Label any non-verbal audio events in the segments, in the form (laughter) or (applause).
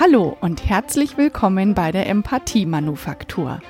Hallo und herzlich willkommen bei der Empathie Manufaktur,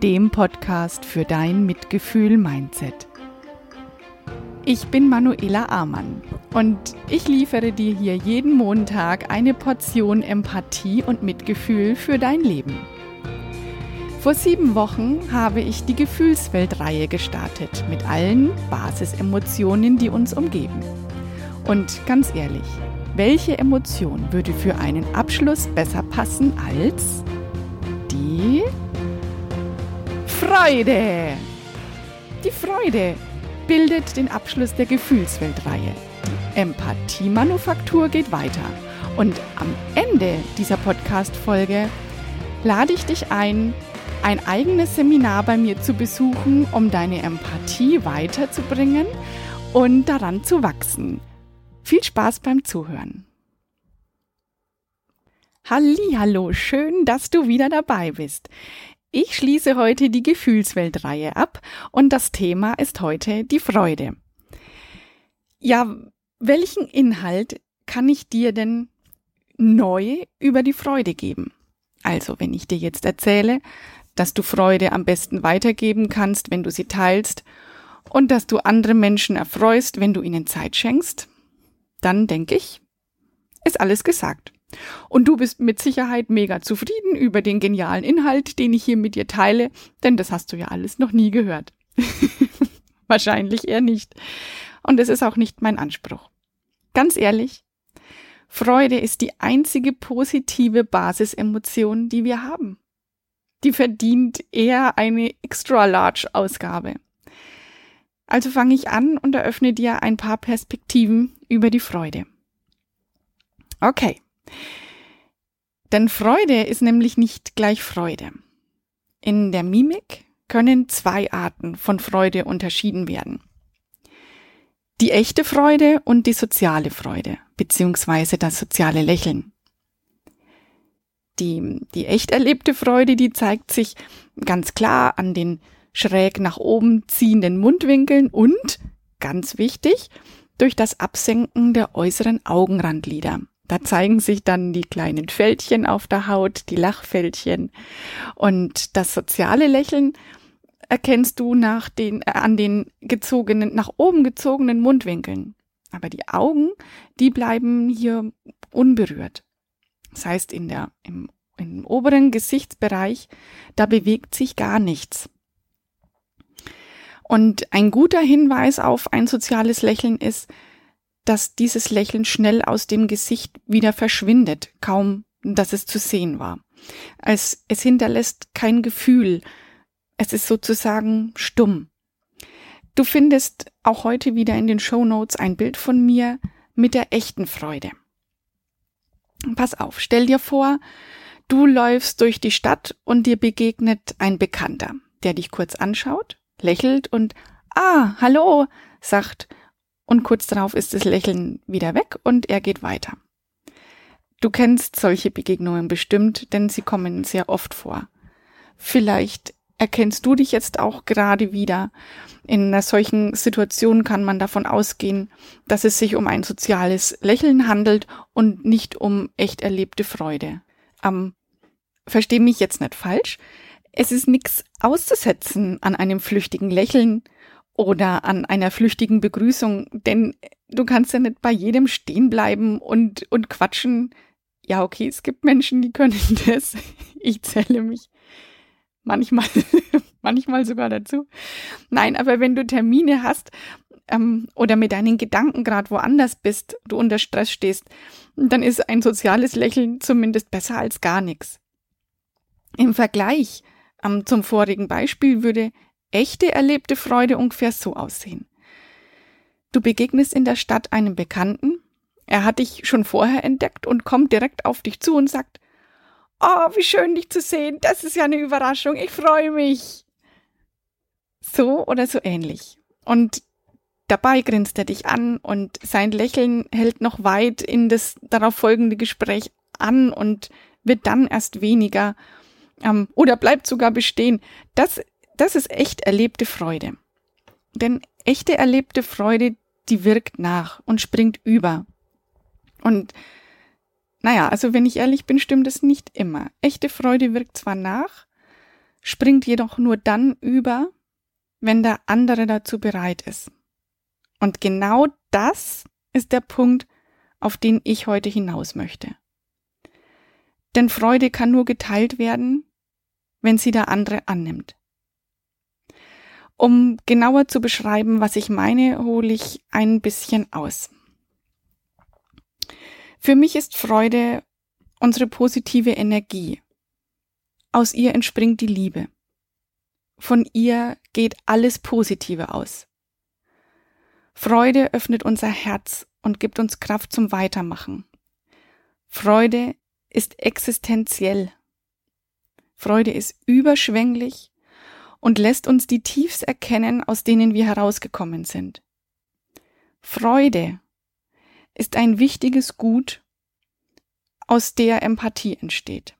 dem Podcast für dein Mitgefühl-Mindset. Ich bin Manuela Amann und ich liefere dir hier jeden Montag eine Portion Empathie und Mitgefühl für dein Leben. Vor sieben Wochen habe ich die Gefühlsweltreihe gestartet mit allen Basisemotionen, die uns umgeben. Und ganz ehrlich, welche Emotion würde für einen Abschluss besser passen als die Freude? Die Freude bildet den Abschluss der Gefühlsweltreihe. Die Empathie-Manufaktur geht weiter. Und am Ende dieser Podcast-Folge lade ich dich ein, ein eigenes Seminar bei mir zu besuchen, um deine Empathie weiterzubringen und daran zu wachsen. Viel Spaß beim Zuhören. Hallo, schön, dass du wieder dabei bist. Ich schließe heute die Gefühlsweltreihe ab und das Thema ist heute die Freude. Ja, welchen Inhalt kann ich dir denn neu über die Freude geben? Also, wenn ich dir jetzt erzähle, dass du Freude am besten weitergeben kannst, wenn du sie teilst und dass du andere Menschen erfreust, wenn du ihnen Zeit schenkst, dann denke ich, ist alles gesagt. Und du bist mit Sicherheit mega zufrieden über den genialen Inhalt, den ich hier mit dir teile, denn das hast du ja alles noch nie gehört. (laughs) Wahrscheinlich eher nicht. Und es ist auch nicht mein Anspruch. Ganz ehrlich, Freude ist die einzige positive Basisemotion, die wir haben. Die verdient eher eine Extra-Large-Ausgabe. Also fange ich an und eröffne dir ein paar Perspektiven über die Freude. Okay. Denn Freude ist nämlich nicht gleich Freude. In der Mimik können zwei Arten von Freude unterschieden werden. Die echte Freude und die soziale Freude, beziehungsweise das soziale Lächeln. Die, die echt erlebte Freude, die zeigt sich ganz klar an den schräg nach oben ziehenden Mundwinkeln und, ganz wichtig, durch das Absenken der äußeren Augenrandlider. Da zeigen sich dann die kleinen Fältchen auf der Haut, die Lachfältchen. Und das soziale Lächeln erkennst du nach den, äh, an den gezogenen, nach oben gezogenen Mundwinkeln. Aber die Augen, die bleiben hier unberührt. Das heißt, in der, im, im oberen Gesichtsbereich, da bewegt sich gar nichts. Und ein guter Hinweis auf ein soziales Lächeln ist, dass dieses Lächeln schnell aus dem Gesicht wieder verschwindet, kaum dass es zu sehen war. Es, es hinterlässt kein Gefühl. Es ist sozusagen stumm. Du findest auch heute wieder in den Show Notes ein Bild von mir mit der echten Freude. Pass auf, stell dir vor, du läufst durch die Stadt und dir begegnet ein Bekannter, der dich kurz anschaut lächelt und Ah, hallo, sagt, und kurz darauf ist das Lächeln wieder weg und er geht weiter. Du kennst solche Begegnungen bestimmt, denn sie kommen sehr oft vor. Vielleicht erkennst du dich jetzt auch gerade wieder. In einer solchen Situation kann man davon ausgehen, dass es sich um ein soziales Lächeln handelt und nicht um echt erlebte Freude. Ähm, versteh mich jetzt nicht falsch. Es ist nichts auszusetzen an einem flüchtigen Lächeln oder an einer flüchtigen Begrüßung, denn du kannst ja nicht bei jedem stehen bleiben und, und quatschen. Ja, okay, es gibt Menschen, die können (laughs) das. Ich zähle mich manchmal, (laughs) manchmal sogar dazu. Nein, aber wenn du Termine hast ähm, oder mit deinen Gedanken gerade woanders bist, du unter Stress stehst, dann ist ein soziales Lächeln zumindest besser als gar nichts. Im Vergleich ähm, zum vorigen Beispiel würde echte erlebte Freude ungefähr so aussehen. Du begegnest in der Stadt einem Bekannten, er hat dich schon vorher entdeckt und kommt direkt auf dich zu und sagt, Oh, wie schön dich zu sehen, das ist ja eine Überraschung, ich freue mich. So oder so ähnlich. Und dabei grinst er dich an und sein Lächeln hält noch weit in das darauf folgende Gespräch an und wird dann erst weniger ähm, oder bleibt sogar bestehen. Das, das ist echt erlebte Freude. Denn echte erlebte Freude, die wirkt nach und springt über. Und Naja, also wenn ich ehrlich bin, stimmt es nicht immer. Echte Freude wirkt zwar nach, springt jedoch nur dann über, wenn der andere dazu bereit ist. Und genau das ist der Punkt, auf den ich heute hinaus möchte. Denn Freude kann nur geteilt werden, wenn sie der andere annimmt. Um genauer zu beschreiben, was ich meine, hole ich ein bisschen aus. Für mich ist Freude unsere positive Energie. Aus ihr entspringt die Liebe. Von ihr geht alles Positive aus. Freude öffnet unser Herz und gibt uns Kraft zum Weitermachen. Freude ist existenziell. Freude ist überschwänglich und lässt uns die Tiefs erkennen, aus denen wir herausgekommen sind. Freude ist ein wichtiges Gut, aus der Empathie entsteht.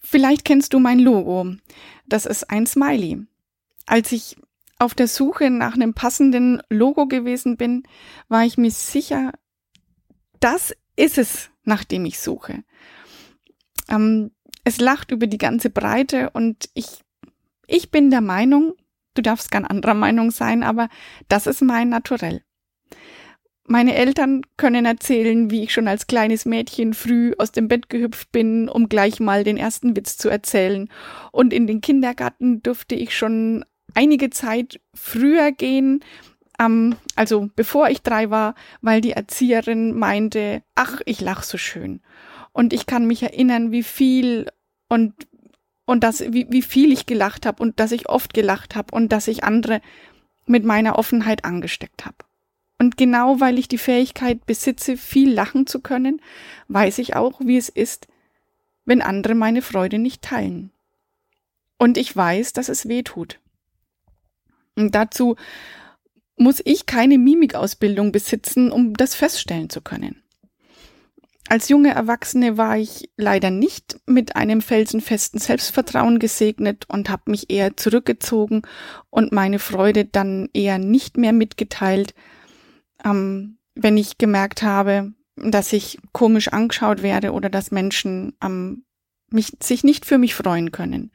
Vielleicht kennst du mein Logo. Das ist ein Smiley. Als ich auf der Suche nach einem passenden Logo gewesen bin, war ich mir sicher, das ist es, nach dem ich suche. Ähm, es lacht über die ganze Breite und ich, ich bin der Meinung, du darfst gern anderer Meinung sein, aber das ist mein Naturell. Meine Eltern können erzählen, wie ich schon als kleines Mädchen früh aus dem Bett gehüpft bin, um gleich mal den ersten Witz zu erzählen. Und in den Kindergarten durfte ich schon einige Zeit früher gehen, ähm, also bevor ich drei war, weil die Erzieherin meinte, ach, ich lach so schön. Und ich kann mich erinnern, wie viel und und das, wie, wie viel ich gelacht habe und dass ich oft gelacht habe und dass ich andere mit meiner Offenheit angesteckt habe. Und genau weil ich die Fähigkeit besitze, viel lachen zu können, weiß ich auch, wie es ist, wenn andere meine Freude nicht teilen. Und ich weiß, dass es weh tut. Und dazu muss ich keine Mimikausbildung besitzen, um das feststellen zu können. Als junge Erwachsene war ich leider nicht mit einem felsenfesten Selbstvertrauen gesegnet und habe mich eher zurückgezogen und meine Freude dann eher nicht mehr mitgeteilt, ähm, wenn ich gemerkt habe, dass ich komisch angeschaut werde oder dass Menschen ähm, mich, sich nicht für mich freuen können.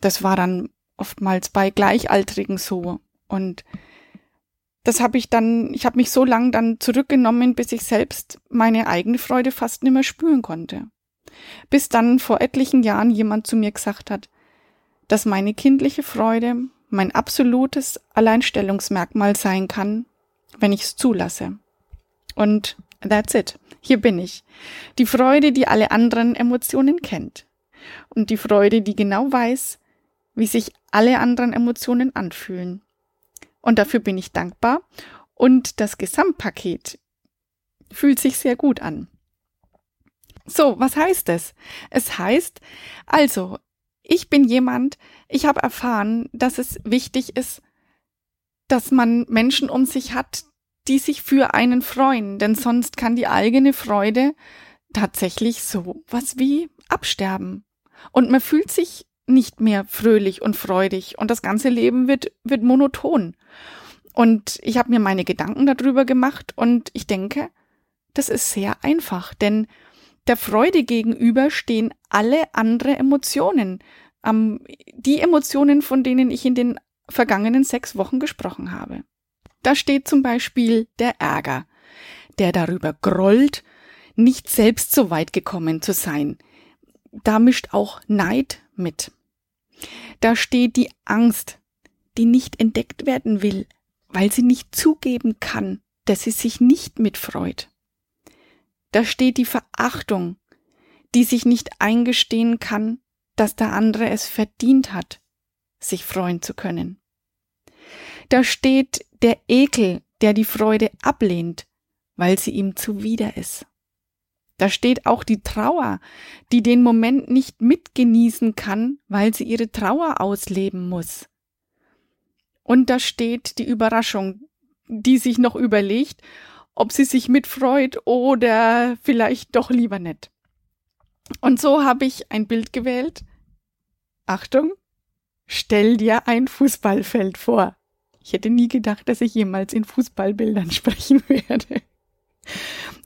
Das war dann oftmals bei Gleichaltrigen so. Und das habe ich dann, ich habe mich so lang dann zurückgenommen, bis ich selbst meine eigene Freude fast nicht mehr spüren konnte. Bis dann vor etlichen Jahren jemand zu mir gesagt hat, dass meine kindliche Freude mein absolutes Alleinstellungsmerkmal sein kann, wenn ich es zulasse. Und that's it. Hier bin ich. Die Freude, die alle anderen Emotionen kennt. Und die Freude, die genau weiß, wie sich alle anderen Emotionen anfühlen. Und dafür bin ich dankbar. Und das Gesamtpaket fühlt sich sehr gut an. So, was heißt es? Es heißt, also, ich bin jemand, ich habe erfahren, dass es wichtig ist, dass man Menschen um sich hat, die sich für einen freuen, denn sonst kann die eigene Freude tatsächlich so was wie absterben. Und man fühlt sich nicht mehr fröhlich und freudig und das ganze Leben wird, wird monoton. Und ich habe mir meine Gedanken darüber gemacht und ich denke, das ist sehr einfach, denn der Freude gegenüber stehen alle andere Emotionen. Ähm, die Emotionen, von denen ich in den vergangenen sechs Wochen gesprochen habe. Da steht zum Beispiel der Ärger, der darüber grollt, nicht selbst so weit gekommen zu sein. Da mischt auch Neid mit. Da steht die Angst, die nicht entdeckt werden will, weil sie nicht zugeben kann, dass sie sich nicht mitfreut. Da steht die Verachtung, die sich nicht eingestehen kann, dass der andere es verdient hat, sich freuen zu können. Da steht der Ekel, der die Freude ablehnt, weil sie ihm zuwider ist. Da steht auch die Trauer, die den Moment nicht mitgenießen kann, weil sie ihre Trauer ausleben muss. Und da steht die Überraschung, die sich noch überlegt, ob sie sich mitfreut oder vielleicht doch lieber nicht. Und so habe ich ein Bild gewählt. Achtung, stell dir ein Fußballfeld vor. Ich hätte nie gedacht, dass ich jemals in Fußballbildern (laughs) sprechen werde.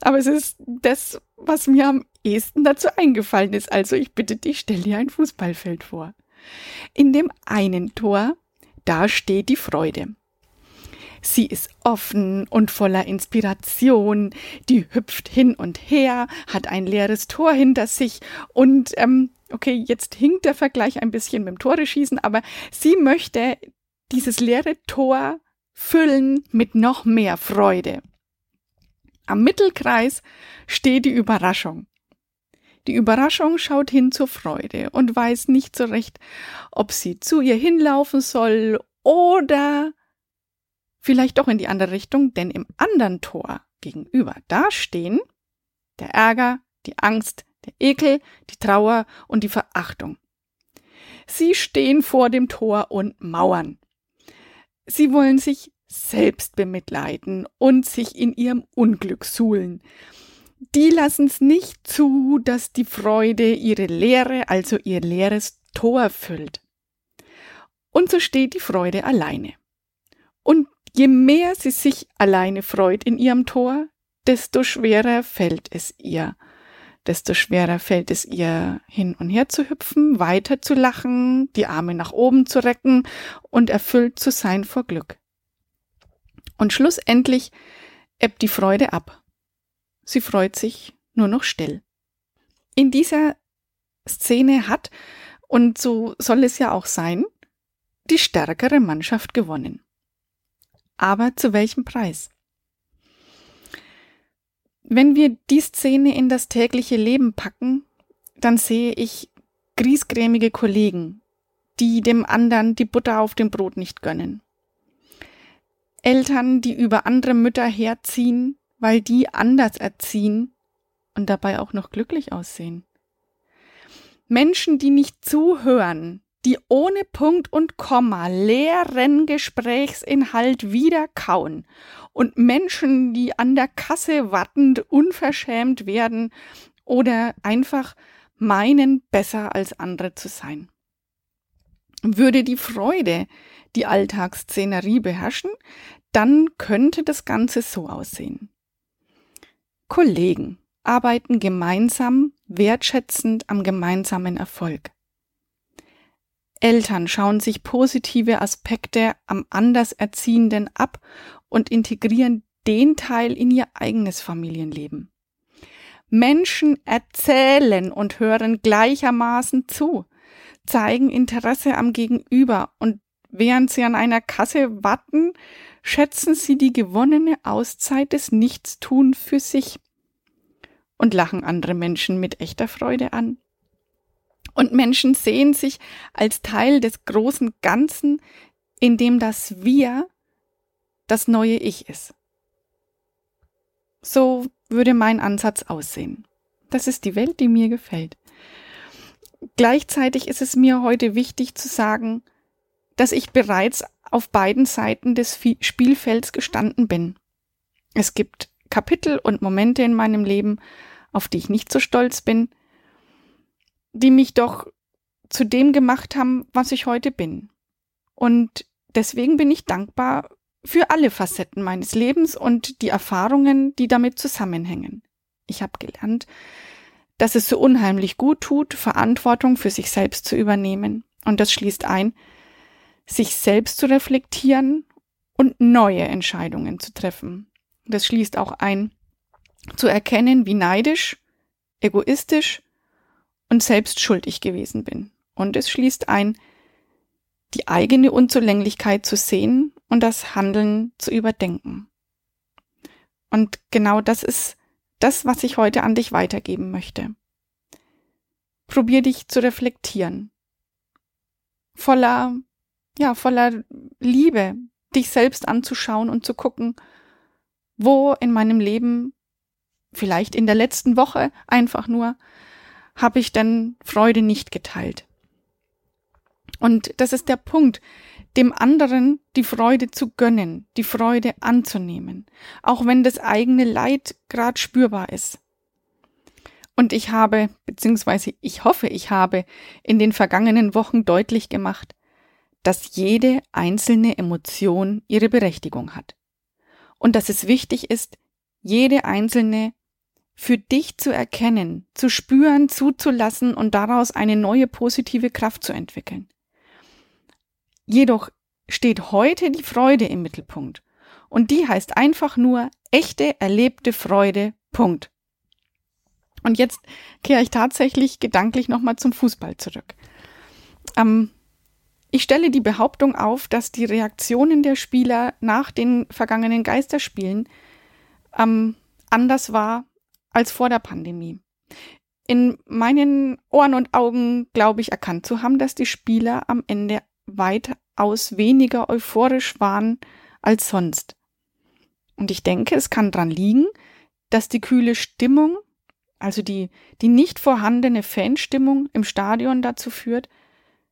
Aber es ist das, was mir am ehesten dazu eingefallen ist. Also ich bitte dich, stell dir ein Fußballfeld vor. In dem einen Tor, da steht die Freude. Sie ist offen und voller Inspiration, die hüpft hin und her, hat ein leeres Tor hinter sich und ähm, okay, jetzt hinkt der Vergleich ein bisschen mit dem Tore schießen, aber sie möchte dieses leere Tor füllen mit noch mehr Freude. Am Mittelkreis steht die Überraschung. Die Überraschung schaut hin zur Freude und weiß nicht so recht, ob sie zu ihr hinlaufen soll oder vielleicht doch in die andere Richtung, denn im anderen Tor gegenüber, da stehen der Ärger, die Angst, der Ekel, die Trauer und die Verachtung. Sie stehen vor dem Tor und mauern. Sie wollen sich selbst bemitleiden und sich in ihrem Unglück suhlen. Die lassen es nicht zu, dass die Freude ihre Leere, also ihr leeres Tor füllt. Und so steht die Freude alleine. Und je mehr sie sich alleine freut in ihrem Tor, desto schwerer fällt es ihr desto schwerer fällt es ihr, hin und her zu hüpfen, weiter zu lachen, die Arme nach oben zu recken und erfüllt zu sein vor Glück. Und schlussendlich ebbt die Freude ab. Sie freut sich nur noch still. In dieser Szene hat, und so soll es ja auch sein, die stärkere Mannschaft gewonnen. Aber zu welchem Preis? Wenn wir die Szene in das tägliche Leben packen, dann sehe ich griesgrämige Kollegen, die dem anderen die Butter auf dem Brot nicht gönnen. Eltern, die über andere Mütter herziehen, weil die anders erziehen und dabei auch noch glücklich aussehen. Menschen, die nicht zuhören, die ohne Punkt und Komma leeren Gesprächsinhalt wieder kauen und Menschen, die an der Kasse wartend unverschämt werden oder einfach meinen, besser als andere zu sein. Würde die Freude die Alltagsszenerie beherrschen, dann könnte das Ganze so aussehen. Kollegen arbeiten gemeinsam wertschätzend am gemeinsamen Erfolg. Eltern schauen sich positive Aspekte am Anderserziehenden ab und integrieren den Teil in ihr eigenes Familienleben. Menschen erzählen und hören gleichermaßen zu, zeigen Interesse am Gegenüber und während sie an einer Kasse warten, schätzen sie die gewonnene Auszeit des Nichtstun für sich und lachen andere Menschen mit echter Freude an. Und Menschen sehen sich als Teil des großen Ganzen, in dem das Wir das neue Ich ist. So würde mein Ansatz aussehen. Das ist die Welt, die mir gefällt. Gleichzeitig ist es mir heute wichtig zu sagen, dass ich bereits auf beiden Seiten des Spielfelds gestanden bin. Es gibt Kapitel und Momente in meinem Leben, auf die ich nicht so stolz bin, die mich doch zu dem gemacht haben, was ich heute bin. Und deswegen bin ich dankbar für alle Facetten meines Lebens und die Erfahrungen, die damit zusammenhängen. Ich habe gelernt, dass es so unheimlich gut tut, Verantwortung für sich selbst zu übernehmen. Und das schließt ein, sich selbst zu reflektieren und neue Entscheidungen zu treffen. Das schließt auch ein, zu erkennen, wie neidisch, egoistisch und selbst schuldig gewesen bin. Und es schließt ein, die eigene Unzulänglichkeit zu sehen und das Handeln zu überdenken. Und genau das ist das, was ich heute an dich weitergeben möchte. Probier dich zu reflektieren. Voller, ja, voller Liebe, dich selbst anzuschauen und zu gucken, wo in meinem Leben, vielleicht in der letzten Woche einfach nur, habe ich denn Freude nicht geteilt. Und das ist der Punkt, dem anderen die Freude zu gönnen, die Freude anzunehmen, auch wenn das eigene Leid grad spürbar ist. Und ich habe, beziehungsweise ich hoffe, ich habe in den vergangenen Wochen deutlich gemacht, dass jede einzelne Emotion ihre Berechtigung hat. Und dass es wichtig ist, jede einzelne für dich zu erkennen, zu spüren, zuzulassen und daraus eine neue positive Kraft zu entwickeln. Jedoch steht heute die Freude im Mittelpunkt. Und die heißt einfach nur echte erlebte Freude. Punkt. Und jetzt kehre ich tatsächlich gedanklich nochmal zum Fußball zurück. Ähm, ich stelle die Behauptung auf, dass die Reaktionen der Spieler nach den vergangenen Geisterspielen ähm, anders war als vor der Pandemie. In meinen Ohren und Augen glaube ich erkannt zu haben, dass die Spieler am Ende weitaus weniger euphorisch waren als sonst. Und ich denke, es kann dran liegen, dass die kühle Stimmung, also die, die nicht vorhandene Fanstimmung im Stadion dazu führt,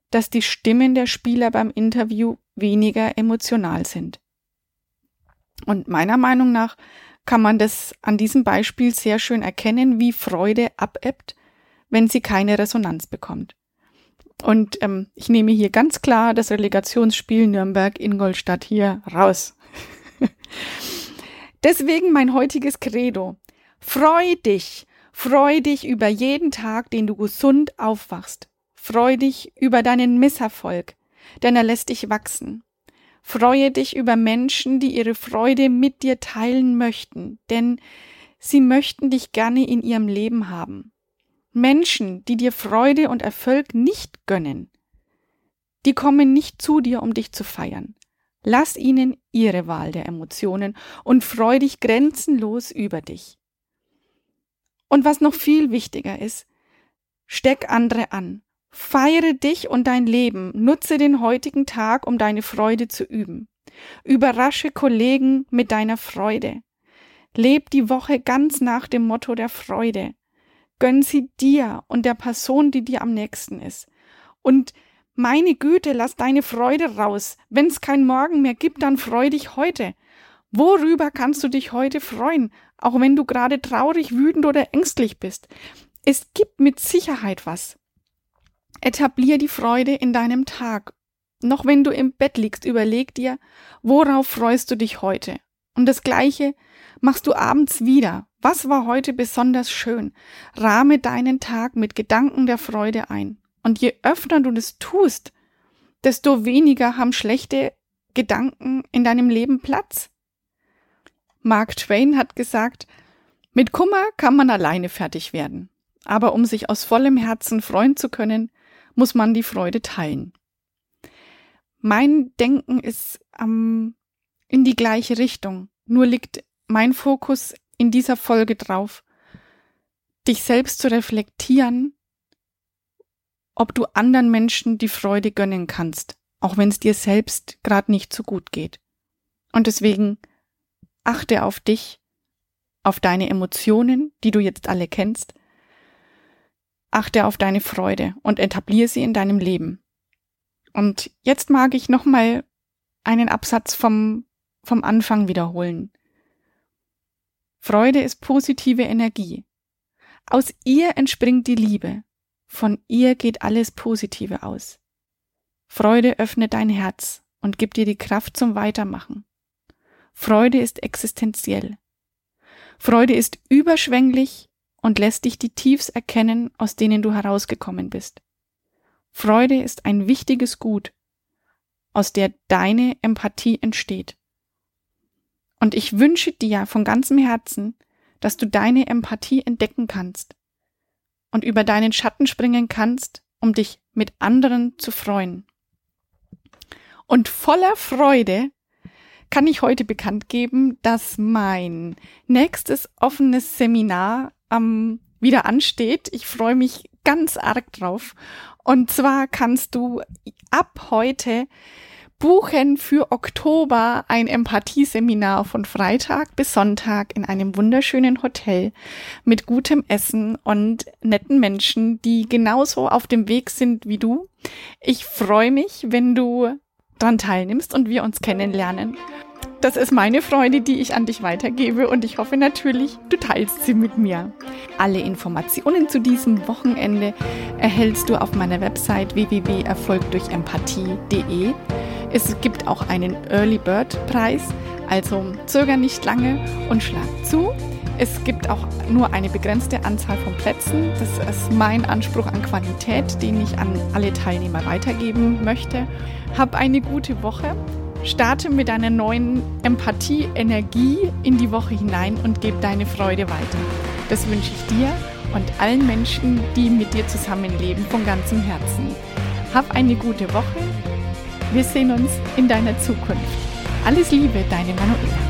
dass die Stimmen der Spieler beim Interview weniger emotional sind. Und meiner Meinung nach kann man das an diesem Beispiel sehr schön erkennen, wie Freude abebbt, wenn sie keine Resonanz bekommt. Und ähm, ich nehme hier ganz klar das Relegationsspiel Nürnberg-Ingolstadt hier raus. (laughs) Deswegen mein heutiges Credo. Freu dich, freu dich über jeden Tag, den du gesund aufwachst. Freu dich über deinen Misserfolg, denn er lässt dich wachsen. Freue dich über Menschen, die ihre Freude mit dir teilen möchten, denn sie möchten dich gerne in ihrem Leben haben. Menschen, die dir Freude und Erfolg nicht gönnen, die kommen nicht zu dir, um dich zu feiern. Lass ihnen ihre Wahl der Emotionen und freu dich grenzenlos über dich. Und was noch viel wichtiger ist, steck andere an. Feiere dich und dein Leben. Nutze den heutigen Tag, um deine Freude zu üben. Überrasche Kollegen mit deiner Freude. Leb die Woche ganz nach dem Motto der Freude. Gönn sie dir und der Person, die dir am nächsten ist. Und meine Güte, lass deine Freude raus. Wenn's kein Morgen mehr gibt, dann freu dich heute. Worüber kannst du dich heute freuen, auch wenn du gerade traurig, wütend oder ängstlich bist? Es gibt mit Sicherheit was. Etablier die Freude in deinem Tag. Noch wenn du im Bett liegst, überleg dir, worauf freust du dich heute? Und das Gleiche machst du abends wieder. Was war heute besonders schön? Rahme deinen Tag mit Gedanken der Freude ein. Und je öfter du das tust, desto weniger haben schlechte Gedanken in deinem Leben Platz. Mark Twain hat gesagt, mit Kummer kann man alleine fertig werden. Aber um sich aus vollem Herzen freuen zu können, muss man die Freude teilen. Mein Denken ist ähm, in die gleiche Richtung. Nur liegt mein Fokus in dieser Folge drauf, dich selbst zu reflektieren ob du anderen Menschen die Freude gönnen kannst, auch wenn es dir selbst gerade nicht so gut geht. Und deswegen achte auf dich, auf deine Emotionen, die du jetzt alle kennst, achte auf deine Freude und etabliere sie in deinem Leben. Und jetzt mag ich nochmal einen Absatz vom, vom Anfang wiederholen. Freude ist positive Energie. Aus ihr entspringt die Liebe. Von ihr geht alles Positive aus. Freude öffnet dein Herz und gibt dir die Kraft zum Weitermachen. Freude ist existenziell. Freude ist überschwänglich und lässt dich die Tiefs erkennen, aus denen du herausgekommen bist. Freude ist ein wichtiges Gut, aus der deine Empathie entsteht. Und ich wünsche dir von ganzem Herzen, dass du deine Empathie entdecken kannst und über deinen Schatten springen kannst, um dich mit anderen zu freuen. Und voller Freude kann ich heute bekannt geben, dass mein nächstes offenes Seminar ähm, wieder ansteht. Ich freue mich ganz arg drauf. Und zwar kannst du ab heute buchen für Oktober ein Empathieseminar von Freitag bis Sonntag in einem wunderschönen Hotel mit gutem Essen und netten Menschen, die genauso auf dem Weg sind wie du. Ich freue mich, wenn du dran teilnimmst und wir uns kennenlernen. Das ist meine Freude, die ich an dich weitergebe und ich hoffe natürlich, du teilst sie mit mir. Alle Informationen zu diesem Wochenende erhältst du auf meiner Website www.erfolgdurchempathie.de. Es gibt auch einen Early Bird Preis, also zöger nicht lange und schlag zu. Es gibt auch nur eine begrenzte Anzahl von Plätzen. Das ist mein Anspruch an Qualität, den ich an alle Teilnehmer weitergeben möchte. Hab eine gute Woche. Starte mit einer neuen Empathie, Energie in die Woche hinein und gebe deine Freude weiter. Das wünsche ich dir und allen Menschen, die mit dir zusammenleben, von ganzem Herzen. Hab eine gute Woche. Wir sehen uns in deiner Zukunft. Alles Liebe, deine Manuela.